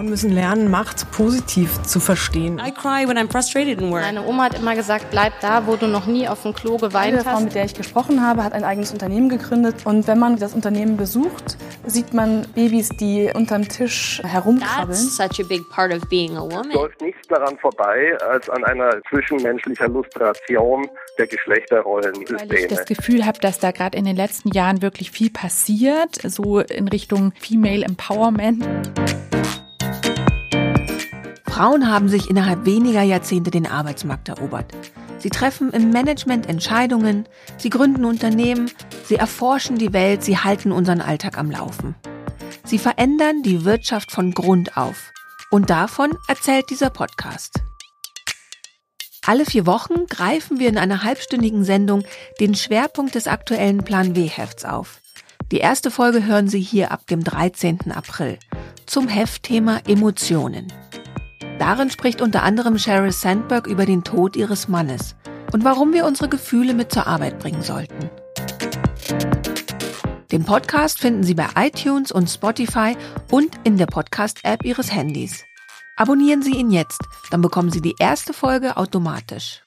Frauen müssen lernen, Macht positiv zu verstehen. I cry when I'm frustrated in work. Meine Oma hat immer gesagt, bleib da, wo du noch nie auf dem Klo geweint Eine Frau, mit der ich gesprochen habe, hat ein eigenes Unternehmen gegründet. Und wenn man das Unternehmen besucht, sieht man Babys, die unterm Tisch herumkrabbeln. That's such a big part of being a woman. läuft nichts daran vorbei, als an einer zwischenmenschlicher Lustration der Weil ich Geschlechterrollensysteme. das Gefühl habe, dass da gerade in den letzten Jahren wirklich viel passiert, so in Richtung Female Empowerment. Frauen haben sich innerhalb weniger Jahrzehnte den Arbeitsmarkt erobert. Sie treffen im Management Entscheidungen, sie gründen Unternehmen, sie erforschen die Welt, sie halten unseren Alltag am Laufen. Sie verändern die Wirtschaft von Grund auf. Und davon erzählt dieser Podcast. Alle vier Wochen greifen wir in einer halbstündigen Sendung den Schwerpunkt des aktuellen Plan W-Hefts auf. Die erste Folge hören Sie hier ab dem 13. April zum Heftthema Emotionen. Darin spricht unter anderem Sheryl Sandberg über den Tod ihres Mannes und warum wir unsere Gefühle mit zur Arbeit bringen sollten. Den Podcast finden Sie bei iTunes und Spotify und in der Podcast-App Ihres Handys. Abonnieren Sie ihn jetzt, dann bekommen Sie die erste Folge automatisch.